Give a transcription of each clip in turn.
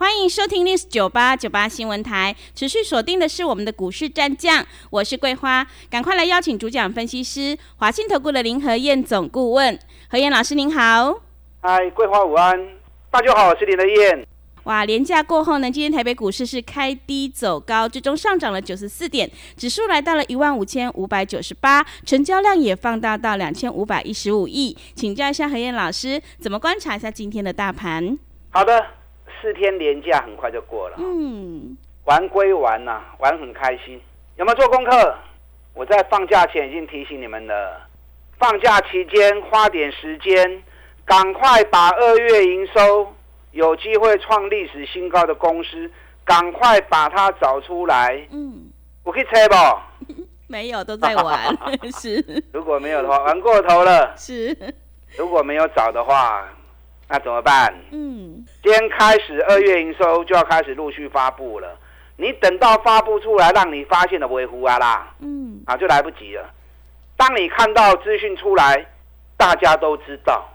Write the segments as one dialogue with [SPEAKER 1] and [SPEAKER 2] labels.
[SPEAKER 1] 欢迎收听 news 九八九八新闻台，持续锁定的是我们的股市战将，我是桂花，赶快来邀请主讲分析师华信投顾的林和燕总顾问，何燕老师您好。
[SPEAKER 2] 嗨，桂花午安，大家好，我是林和燕。
[SPEAKER 1] 哇，连假过后呢，今天台北股市是开低走高，最终上涨了九十四点，指数来到了一万五千五百九十八，成交量也放大到两千五百一十五亿。请教一下何燕老师，怎么观察一下今天的大盘？
[SPEAKER 2] 好的。四天连假很快就过了，嗯，玩归玩呐，玩很开心。有没有做功课？我在放假前已经提醒你们了，放假期间花点时间，赶快把二月营收有机会创历史新高的公司，赶快把它找出来。嗯，我可以猜不？
[SPEAKER 1] 没有，都在玩。是，
[SPEAKER 2] 如果没有的话，玩过头了。
[SPEAKER 1] 是，
[SPEAKER 2] 如果没有找的话。那怎么办？嗯，今天开始二月营收就要开始陆续发布了。你等到发布出来，让你发现的微乎啊啦，嗯，啊就来不及了。当你看到资讯出来，大家都知道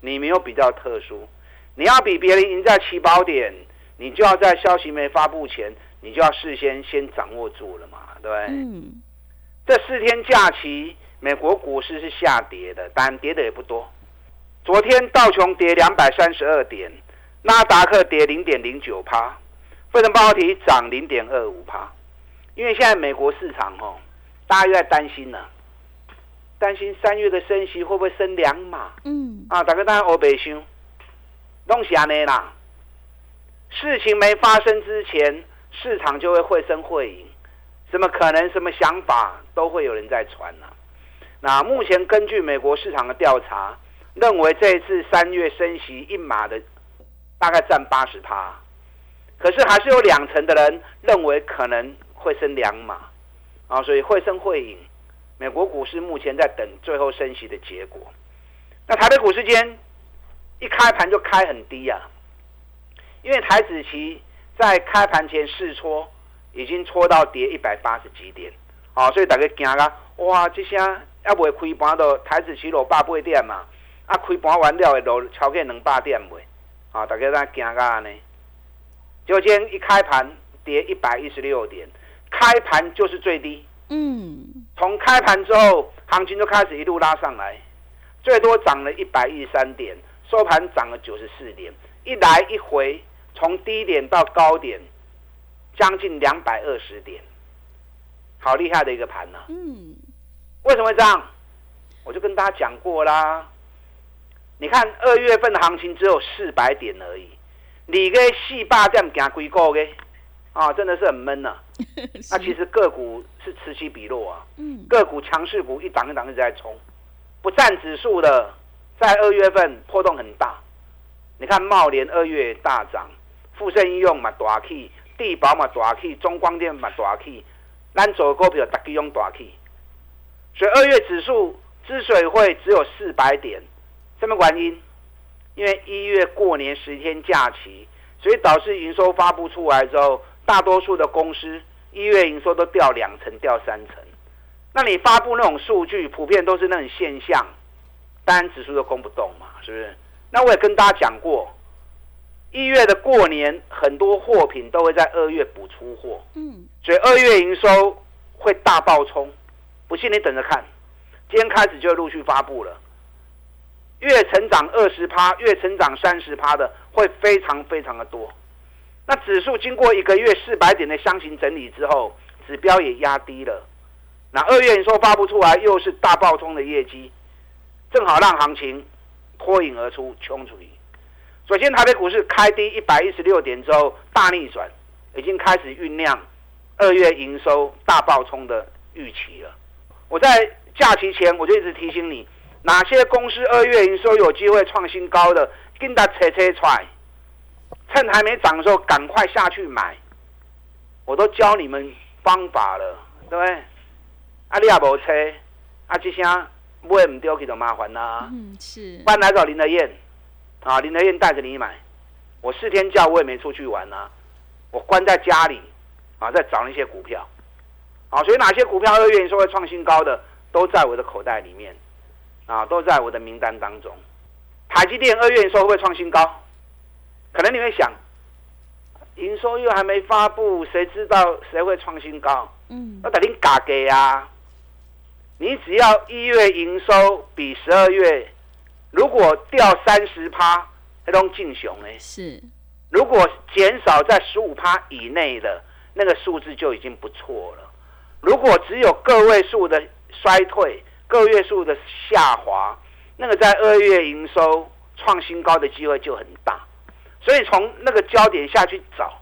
[SPEAKER 2] 你没有比较特殊，你要比别人赢在起跑点，你就要在消息没发布前，你就要事先先掌握住了嘛，对不对？嗯，这四天假期，美国股市是下跌的，但跌的也不多。昨天道琼跌两百三十二点，纳达克跌零点零九趴，费城半导体涨零点二五趴。因为现在美国市场哦，大家又在担心了，担心三月的升息会不会升两码？嗯，啊，大家当然欧北兄，东西安内啦。事情没发生之前，市场就会会声会影，什么可能？什么想法都会有人在传呢？那目前根据美国市场的调查。认为这一次三月升息一码的大概占八十趴，可是还是有两成的人认为可能会升两码啊，所以会升会影。美国股市目前在等最后升息的结果。那台北股市间一开盘就开很低啊，因为台子期在开盘前试搓已经搓到跌一百八十几点啊，所以大家惊啊，哇，这下要不会开盘到台子期落八八点嘛？开盘完了的路超过两百点未？啊，大家在惊噶呢。就今天一开盘跌一百一十六点，开盘就是最低。嗯。从开盘之后，行情就开始一路拉上来，最多涨了一百一十三点，收盘涨了九十四点，一来一回，从低点到高点，将近两百二十点，好厉害的一个盘呢。嗯。为什么会这样？我就跟大家讲过啦。你看二月份的行情只有四百点而已，你个四霸这样行几个嘅啊，真的是很闷呐。那其实个股是此起彼落啊，嗯个股强势股一档一档一直在冲，不占指数的在二月份波动很大。你看茂联二月大涨，富盛应用嘛大起，地保嘛大起，中光电嘛大起，咱做股票大家用大起，所以二月指数之所以会只有四百点。什么原因？因为一月过年十天假期，所以导致营收发布出来之后，大多数的公司一月营收都掉两成、掉三成。那你发布那种数据，普遍都是那种现象，当然指数都攻不动嘛，是不是？那我也跟大家讲过，一月的过年很多货品都会在二月补出货，嗯，所以二月营收会大爆冲。不信你等着看，今天开始就陆续发布了。月成长二十趴，月成长三十趴的会非常非常的多。那指数经过一个月四百点的箱型整理之后，指标也压低了。那二月营收发不出来，又是大爆冲的业绩，正好让行情脱颖而出，冲出去。首先，台北股市开低一百一十六点之后大逆转，已经开始酝酿二月营收大爆冲的预期了。我在假期前我就一直提醒你。哪些公司二月营收有机会创新高的，跟他扯扯出来，趁还没涨的时候赶快下去买。我都教你们方法了，对不对？啊，你也无车，啊，这些买唔丢去就麻烦啦。
[SPEAKER 1] 嗯，是。
[SPEAKER 2] 搬来找林德燕，啊，林德燕带着你买，我四天假我也没出去玩啊，我关在家里，啊，在找那些股票，啊，所以哪些股票二月营收会创新高的，都在我的口袋里面，啊，都在我的名单当中。台积电二月营收会不会创新高？可能你会想，营收又还没发布，谁知道谁会创新高？嗯，我等你嘎给啊！你只要一月营收比十二月如果掉三十趴，那种进雄呢？
[SPEAKER 1] 是。
[SPEAKER 2] 如果减少在十五趴以内的那个数字就已经不错了。如果只有个位数的衰退、个月数的下滑，那个在二月营收创新高的机会就很大。所以从那个焦点下去找，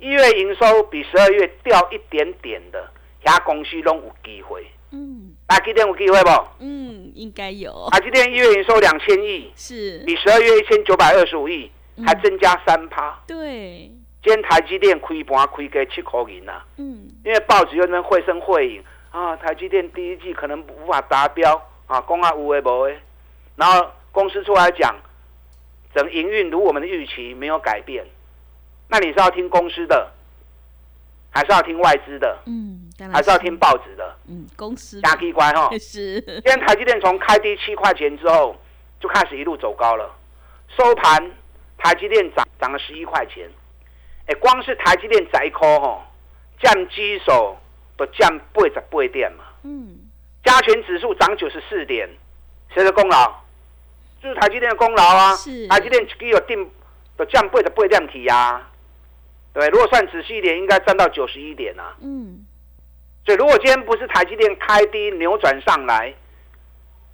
[SPEAKER 2] 一月营收比十二月掉一点点的，其公司都有机会。嗯，台积电有机会不？
[SPEAKER 1] 嗯，应该有。
[SPEAKER 2] 台积电一月营收两千亿，
[SPEAKER 1] 是
[SPEAKER 2] 比十二月一千九百二十五亿还增加三趴。
[SPEAKER 1] 对，
[SPEAKER 2] 今天台积电亏盘亏给七块银呐。嗯，因为报纸又能绘声绘影啊，台积电第一季可能无法达标啊，公啊无为无为，然后公司出来讲。整营运如我们的预期没有改变，那你是要听公司的，还是要听外资的？嗯，还是要听报纸的？
[SPEAKER 1] 嗯，公司
[SPEAKER 2] 压低乖哈。
[SPEAKER 1] 是。
[SPEAKER 2] 今天台积电从开低七块钱之后，就开始一路走高了，收盘台积电涨涨了十一块钱。哎，光是台积电窄科哈，降基手都降八十八点嘛。嗯。加权指数涨九十四点，谁的功劳？就是台积电的功劳啊！台积电只有定都降八十八量体呀，对，如果算仔细一点，应该占到九十一点啊。嗯，所以如果今天不是台积电开低扭转上来，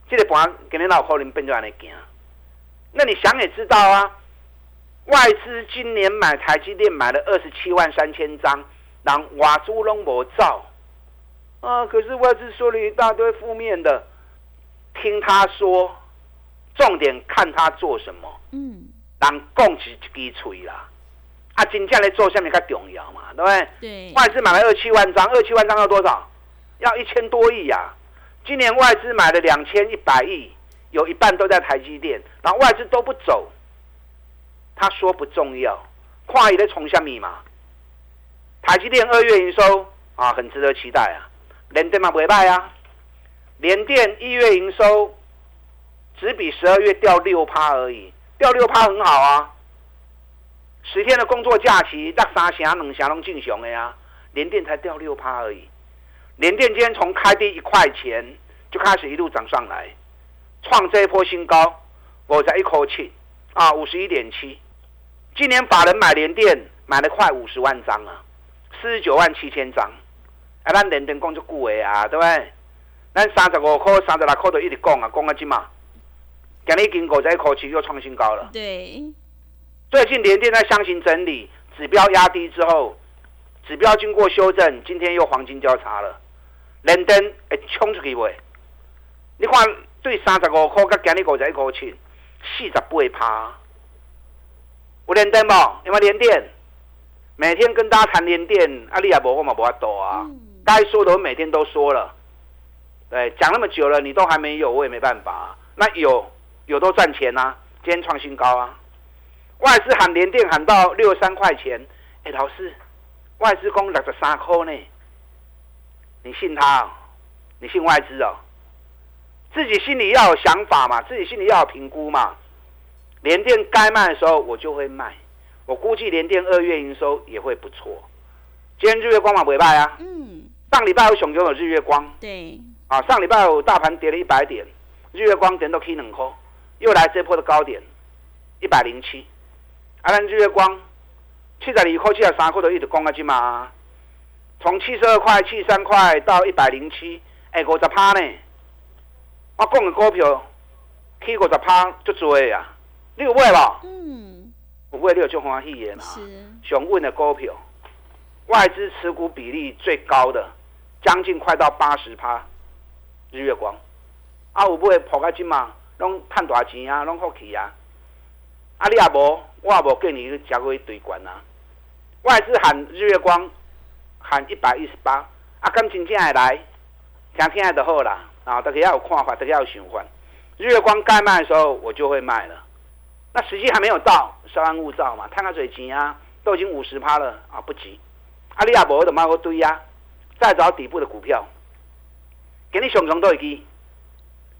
[SPEAKER 2] 这个盘给你脑壳里变就安尼行。那你想也知道啊，外资今年买台积电买了二十七万三千张，让瓦猪拢无造啊！可是外资说了一大堆负面的，听他说。重点看他做什么，嗯，人讲是一支嘴啦，啊，真正来做下面较重要嘛，对不对？
[SPEAKER 1] 对。
[SPEAKER 2] 外资买了二七万张，二七万张要多少？要一千多亿呀！今年外资买了两千一百亿，有一半都在台积电，然后外资都不走，他说不重要，跨一的冲下密码。台积电二月营收啊，很值得期待啊，联电嘛不败啊，联电一月营收。只比十二月掉六趴而已，掉六趴很好啊。十天的工作假期，那三峡两峡拢进雄的呀，连电才掉六趴而已。连电今天从开低一块钱就开始一路涨上来，创这一波新高，我在一口气啊，五十一点七。今年法人买连电买了快五十万张啊，四十九万七千张。啊，咱连电讲就贵啊，对不对？咱三十五块、三十六块都一直讲啊，讲啊，今嘛。今日经过在一口气又创新高了。
[SPEAKER 1] 对，
[SPEAKER 2] 最近连电在箱型整理，指标压低之后，指标经过修正，今天又黄金交叉了。连电会冲出去未？你看对三十五块，甲今日五在一口气，四十八趴。有连电不？有没连电？每天跟大家谈连电，啊，你也无我嘛无法多啊。该说的我每天都说了。对，讲那么久了，你都还没有，我也没办法。那有。有都赚钱呐，今天创新高啊！外资喊连电喊到六十三块钱，哎，老师，外资公六十三块呢，你信他？你信外资哦？自己心里要有想法嘛，自己心里要有评估嘛。连电该卖的时候我就会卖，我估计连电二月营收也会不错。今天日月光嘛尾拜啊，嗯，上礼拜有熊熊有日月光，
[SPEAKER 1] 对，
[SPEAKER 2] 啊，上礼拜有大盘跌了一百点，日月光点都可以两块。又来这波的高点，一百零七，啊，咱日月光七十二块、七十三块都一直攻下去嘛，从七十二块、七十三块到一百零七，哎，五十趴呢。我讲的股票起五十趴就多呀，你有买吧？嗯，有买你有就欢喜的嘛。是。上稳的股票，外资持股比例最高的，将近快到八十趴，日月光。啊，有买破开金嘛？拢赚大钱啊，拢福气啊！啊，你也无，我也无跟你去加过一堆关啊。外资喊日月光喊一百一十八，啊，敢真正会来？听听的好啦，啊，大家要有看法，大家要循环。日月光该卖的时候，我就会卖了。那时机还没有到，稍安勿躁嘛，探个水钱啊，都已经五十趴了啊，不急。阿里亚博的猫个堆呀，再找底部的股票，给你熊熊都一支。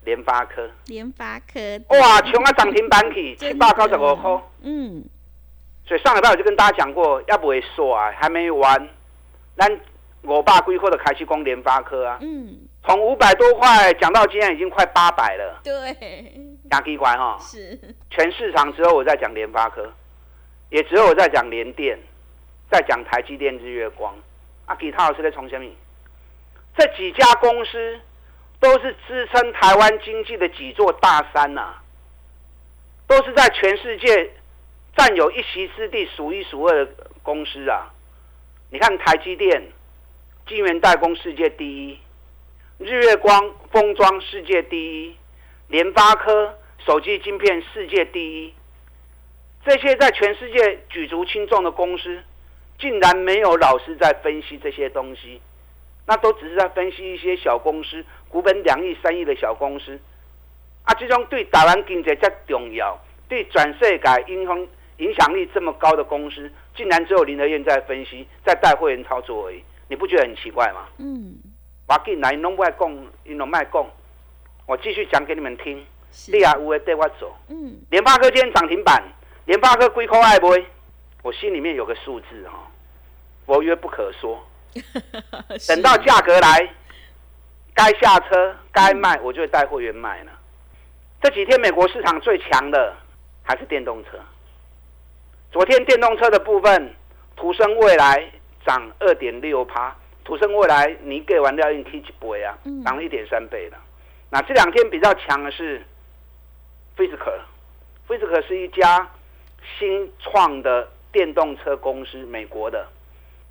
[SPEAKER 2] 联发科，
[SPEAKER 1] 联发科，
[SPEAKER 2] 哇，穷啊涨停板起，七百九十五块。嗯。所以上礼拜我就跟大家讲过，要不会说啊，还没完，咱我爸规划的开启工联发科啊。嗯。从五百多块讲到今天已经快八百了。
[SPEAKER 1] 对。
[SPEAKER 2] 大机关哈。
[SPEAKER 1] 是。
[SPEAKER 2] 全市场只有我在讲联发科，也只有我在讲联电，在讲台积电、日月光。啊，其他老师在从什么？这几家公司都是支撑台湾经济的几座大山呐，都是在全世界占有一席之地、数一数二的公司啊。你看台积电，晶圆代工世界第一。日月光封装世界第一，联发科手机晶片世界第一，这些在全世界举足轻重的公司，竟然没有老师在分析这些东西，那都只是在分析一些小公司，股本两亿、三亿的小公司，啊，这种对台湾经济这重要、对转世界影响影响力这么高的公司，竟然只有林德燕在分析，在带会员操作而已，你不觉得很奇怪吗？嗯。我进来，拢不爱讲，因拢卖讲。我继续讲给你们听。你也有会带我走。嗯。联发科今天涨停板，联发科归口爱不？我心里面有个数字哈，佛曰不可说。等到价格来，该下车该卖，我就会带会员卖了。这几天美国市场最强的还是电动车。昨天电动车的部分，途生未来涨二点六趴。土生未来，你给完料应 K 几倍啊？涨了一点三倍了。那这两天比较强的是飞斯可，飞斯可是一家新创的电动车公司，美国的。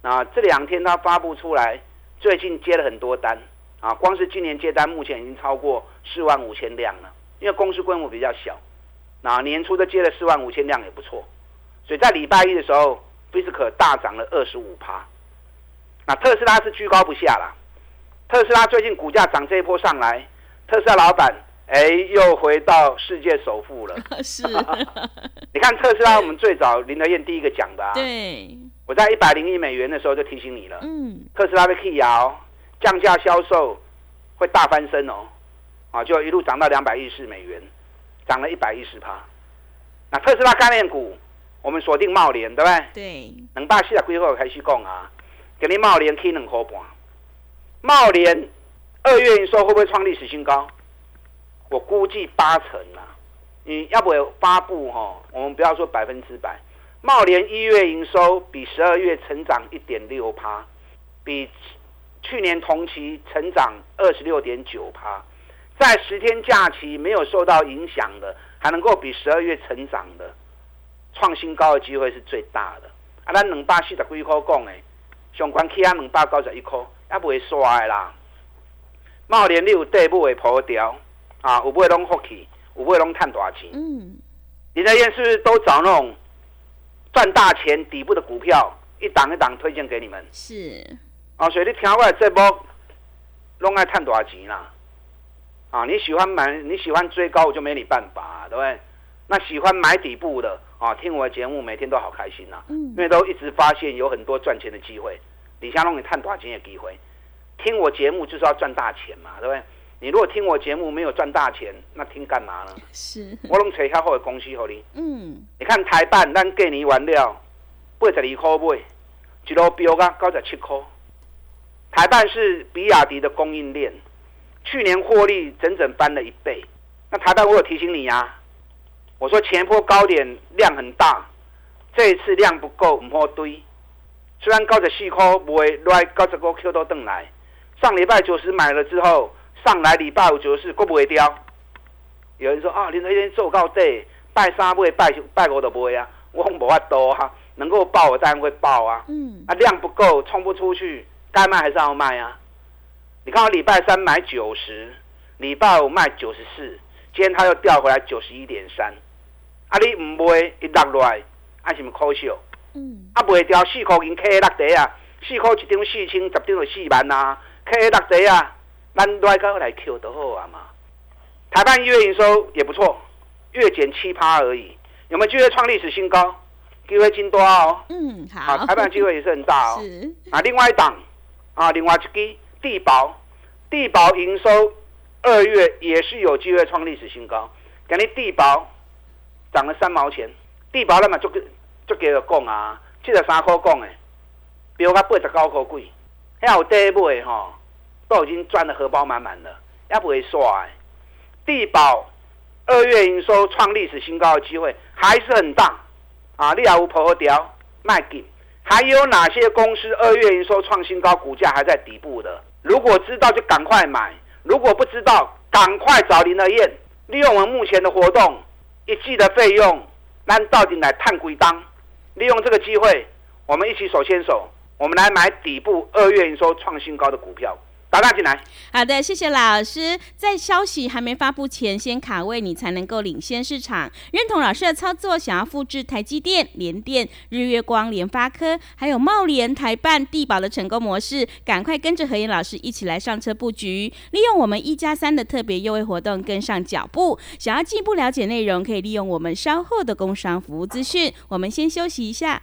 [SPEAKER 2] 那这两天它发布出来，最近接了很多单啊，光是今年接单目前已经超过四万五千辆了。因为公司规模比较小，那年初都接了四万五千辆也不错。所以在礼拜一的时候，菲斯可大涨了二十五趴。那特斯拉是居高不下啦，特斯拉最近股价涨这一波上来，特斯拉老板哎又回到世界首富了。
[SPEAKER 1] 是，
[SPEAKER 2] 你看特斯拉，我们最早林德燕第一个讲的。
[SPEAKER 1] 对，
[SPEAKER 2] 我在一百零一美元的时候就提醒你了。嗯，特斯拉被 K 摇，降价销售会大翻身哦，啊，就一路涨到两百一十美元，涨了一百一十趴。那特斯拉概念股，我们锁定茂联，对不对？
[SPEAKER 1] 对。
[SPEAKER 2] 能把四十规划开始讲啊。给你茂联 K 两块半，茂联二月营收会不会创历史新高？我估计八成啊！你要不要发布哈？我们不要说百分之百，茂联一月营收比十二月成长一点六趴，比去年同期成长二十六点九趴，在十天假期没有受到影响的，还能够比十二月成长的，创新高的机会是最大的。啊，咱两百四十几块讲的。上关起啊两百九十一块，也不会刷的啦。茂联你有底部会破掉啊，有不会拢福气，有不会拢赚大钱。嗯，你那边是不是都找那种赚大钱底部的股票，一档一档推荐给你们？
[SPEAKER 1] 是。
[SPEAKER 2] 啊，所以你听我这波拢爱赚大钱啦。啊，你喜欢买，你喜欢追高，我就没你办法，对不对？那喜欢买底部的。啊，听我的节目每天都好开心呐，因为都一直发现有很多赚钱的机会。李香龙，你探多少钱的机会？听我节目就是要赚大钱嘛，对不对？你如果听我节目没有赚大钱，那听干嘛呢？
[SPEAKER 1] 是，
[SPEAKER 2] 我拢找较好的公司给你。嗯，你看台办，咱给你完了八十二块买，一路飙到九十七块。台办是比亚迪的供应链，去年获利整整翻了一倍。那台办，我有提醒你呀。我说前波高点量很大，这一次量不够，唔好堆。虽然高十四块，不会来高十五 Q 都等来。上礼拜九十买了之后，上来礼拜五九十，够不会掉。有人说啊，你那天做高对，拜三不会拜拜五都不会啊。我无法多哈，能够报我当然会报啊。嗯。啊，量不够，冲不出去，该卖还是要卖啊。你看我礼拜三买九十，礼拜五卖九十四，今天他又掉回来九十一点三。啊！你唔卖一落来，啊是咪可惜？嗯。啊，卖掉四块银，K 落地啊，四块一张四千，十张就四万啊，K 落地啊，咱来高来 Q 都好啊嘛。台办一月营收也不错，月减七趴而已，有没有机会创历史新高？机会金多哦。
[SPEAKER 1] 嗯，好。
[SPEAKER 2] 啊，台办机会也是很大
[SPEAKER 1] 哦。是。
[SPEAKER 2] 啊，另外一档啊，另外一支地保，地保营收二月也是有机会创历史新高。给你地保涨了三毛钱，地保那么就就给了讲啊，七十三块讲的，飙到八十九块贵，还有第一买吼，都已经赚的荷包满满了，也不会刷。地保二月营收创历史新高的机会还是很大啊！你也有破掉卖给，还有哪些公司二月营收创新高，股价还在底部的？如果知道就赶快买，如果不知道，赶快找林德燕，利用我们目前的活动，一季的费用，咱到底来探归当，利用这个机会，我们一起手牵手，我们来买底部二月营收创新高的股票。打打进来。
[SPEAKER 1] 好的，谢谢老师。在消息还没发布前，先卡位，你才能够领先市场。认同老师的操作，想要复制台积电、联电、日月光、联发科，还有茂联、台办、地保的成功模式，赶快跟着何燕老师一起来上车布局，利用我们一加三的特别优惠活动跟上脚步。想要进一步了解内容，可以利用我们稍后的工商服务资讯。我们先休息一下。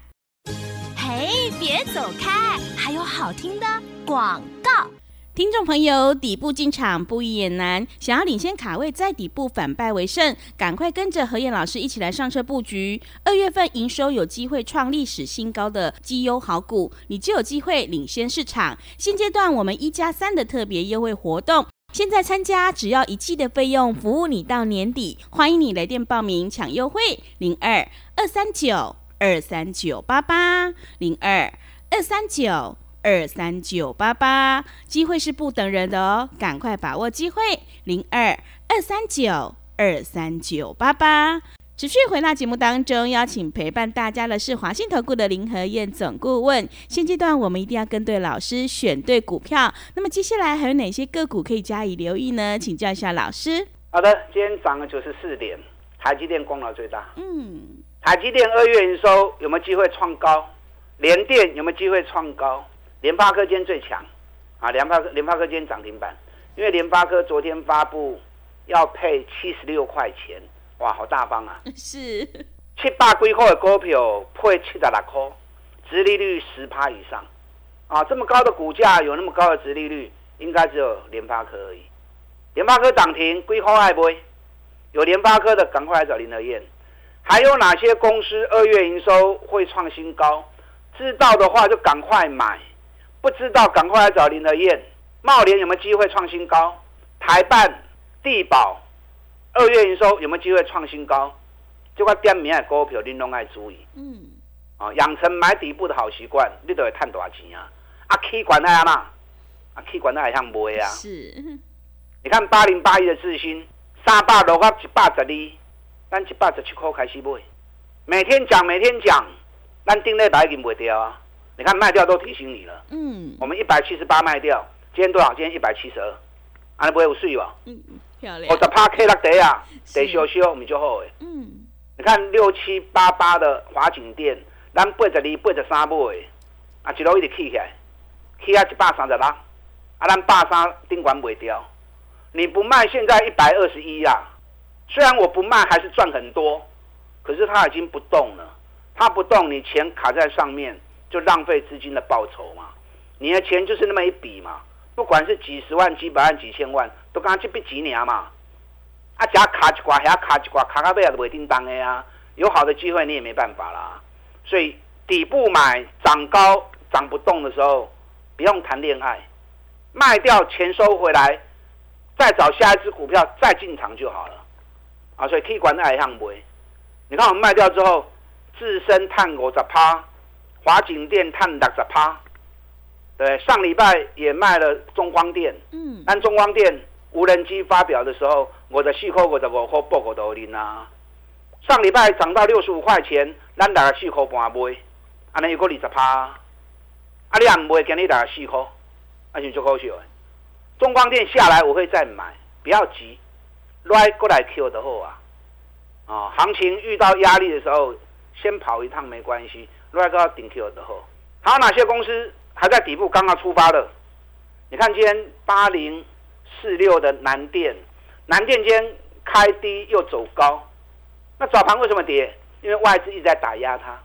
[SPEAKER 3] 嘿，别走开，还有好听的广告。
[SPEAKER 1] 听众朋友，底部进场不易也难，想要领先卡位，在底部反败为胜，赶快跟着何燕老师一起来上车布局。二月份营收有机会创历史新高，的绩优好股，你就有机会领先市场。现阶段我们一加三的特别优惠活动，现在参加只要一季的费用，服务你到年底。欢迎你来电报名抢优惠，零二二三九二三九八八零二二三九。二三九八八，机会是不等人的哦，赶快把握机会。零二二三九二三九八八，持续回到节目当中，邀请陪伴大家的是华信投顾的林和燕总顾问。现阶段我们一定要跟对老师，选对股票。那么接下来还有哪些个股可以加以留意呢？请教一下老师。
[SPEAKER 2] 好的，今天涨了九十四点，台积电功劳最大。嗯，台积电二月营收有没有机会创高？联电有没有机会创高？联发科今天最强，啊，联发科联发科今天涨停板，因为联发科昨天发布要配七十六块钱，哇，好大方啊！
[SPEAKER 1] 是
[SPEAKER 2] 七八规块的股票配七十六块，殖利率十趴以上，啊，这么高的股价有那么高的殖利率，应该只有联发科而已。联发科涨停，规块爱不会？有联发科的赶快来找林德燕。还有哪些公司二月营收会创新高？知道的话就赶快买。不知道，赶快来找林德燕。茂联有没有机会创新高？台办、地保二月营收有没有机会创新高？这块店名的股票，您拢爱注意。嗯。啊，养成买底部的好习惯，你都会赚多少钱啊？啊气管那样啦，啊气管那还像买啊。
[SPEAKER 1] 是。
[SPEAKER 2] 你看八零八一的智新，三百六到一百十二，咱一百十七块开始买。每天讲，每天讲，咱定内白已经卖掉啊。你看卖掉都提醒你了，嗯，我们一百七十八卖掉，今天多少？今天一百七十二，安尼不会有税吧？
[SPEAKER 1] 嗯，漂亮。
[SPEAKER 2] 我十趴 K 六得啊，得修修，你就好诶。嗯，你看六七八八的华景店，咱八十二、八十三买，啊，一路一直起起来，起啊一百三十六，啊，咱百三顶管卖掉，你不卖，现在一百二十一啊。虽然我不卖，还是赚很多，可是它已经不动了，它不动，你钱卡在上面。就浪费资金的报酬嘛，你的钱就是那么一笔嘛，不管是几十万、几百万、几千万，都刚这笔几年嘛，啊，只要卡一挂，还要卡一挂，卡到尾也不会叮当的呀。有好的机会你也没办法啦，所以底部买涨高涨不动的时候，不用谈恋爱，卖掉钱收回来，再找下一只股票再进场就好了，啊，所以可以管那一项不？你看我们卖掉之后，自身探五十趴。华景店探六十趴，对，上礼拜也卖了中光电，嗯，但中光电无人机发表的时候，我的四块五十五块报告都拎啊。上礼拜涨到六十五块钱，咱大概四块半买，安尼有个二十趴，啊，你也唔会今日大概四块，啊，就足好笑诶。中光电下来我会再买，不要急，来过来 Q 的好啊，啊，行情遇到压力的时候，先跑一趟没关系。另外个顶 Q 的后，还有哪些公司还在底部刚刚出发的？你看今天八零四六的南电，南电今天开低又走高，那早盘为什么跌？因为外资一直在打压它。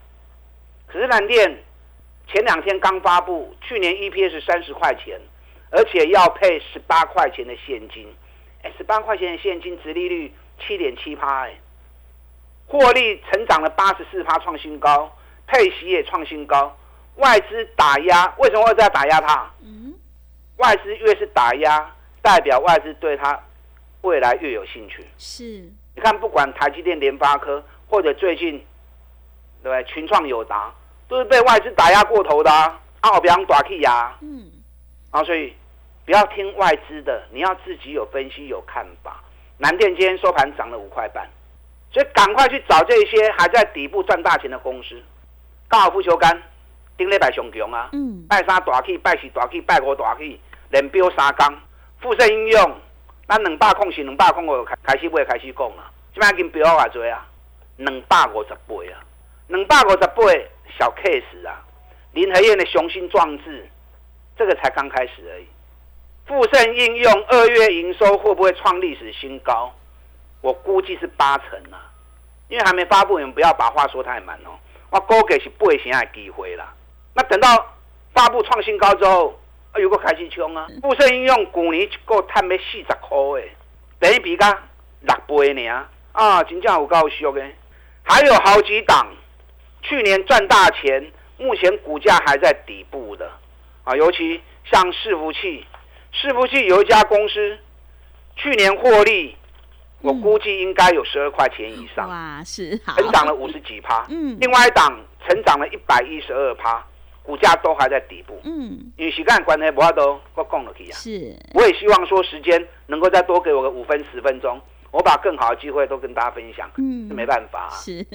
[SPEAKER 2] 可是南电前两天刚发布，去年 EPS 三十块钱，而且要配十八块钱的现金，哎，十八块钱的现金，殖利率七点七趴，哎，获利成长了八十四趴，创新高，配息也创新高。外资打压，为什么会在打压它？嗯，外资越是打压，代表外资对它未来越有兴趣。
[SPEAKER 1] 是，
[SPEAKER 2] 你看，不管台积电、联发科，或者最近对不对？群创、友达，都是被外资打压过头的啊！啊，比方短 K 呀，嗯，啊，所以不要听外资的，你要自己有分析、有看法。南电今天收盘涨了五块半，所以赶快去找这些还在底部赚大钱的公司，高尔夫球杆。顶礼拜上强啊！拜三大起，拜四大起，拜五大起，连标三缸。富盛应用，咱两百空是两百空，我开开始买开始讲啊。即摆已经标啊多啊，两百五十倍啊，两百五十倍小 case 啊。林和燕的雄心壮志，这个才刚开始而已。富盛应用二月营收会不会创历史新高？我估计是八成啊，因为还没发布，你们不要把话说太满哦。我估计是八成的机会啦。那等到发布创新高之后，啊，有个开始冲啊！富盛应用去年一个探要四十块诶，等于比甲六倍呢啊！真正有够俗诶。还有好几档去年赚大钱，目前股价还在底部的啊，尤其像伺服器，伺服器有一家公司去年获利，我估计应该有十二块钱以上，
[SPEAKER 1] 哇，是
[SPEAKER 2] 成长了五十几趴。嗯，另外一档成长了一百一十二趴。股价都还在底部，嗯，因为时间关系，不要都我讲了去啊。
[SPEAKER 1] 是，
[SPEAKER 2] 我也希望说时间能够再多给我个五分十分钟，我把更好的机会都跟大家分享。嗯，没办法，
[SPEAKER 1] 是。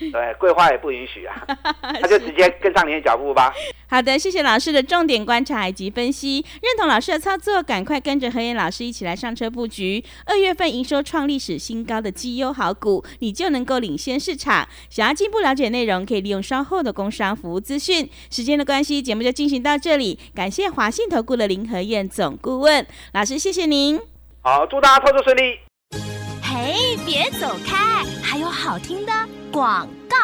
[SPEAKER 2] 对，桂花也不允许啊，他就直接跟上你的脚步吧。
[SPEAKER 1] 好的，谢谢老师的重点观察以及分析，认同老师的操作，赶快跟着何燕老师一起来上车布局。二月份营收创历史新高的绩优好股，你就能够领先市场。想要进一步了解内容，可以利用稍后的工商服务资讯。时间的关系，节目就进行到这里。感谢华信投顾的林何燕总顾问老师，谢谢您。
[SPEAKER 2] 好，祝大家操作顺利。
[SPEAKER 3] 嘿，别走开，还有好听的。广告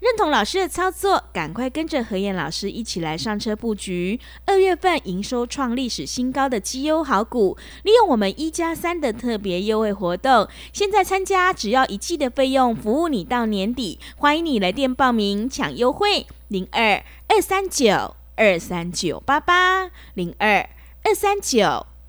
[SPEAKER 1] 认同老师的操作，赶快跟着何燕老师一起来上车布局。二月份营收创历史新高的绩优好股，利用我们一加三的特别优惠活动，现在参加只要一季的费用，服务你到年底。欢迎你来电报名抢优惠，零二二三九二三九八八零二二三九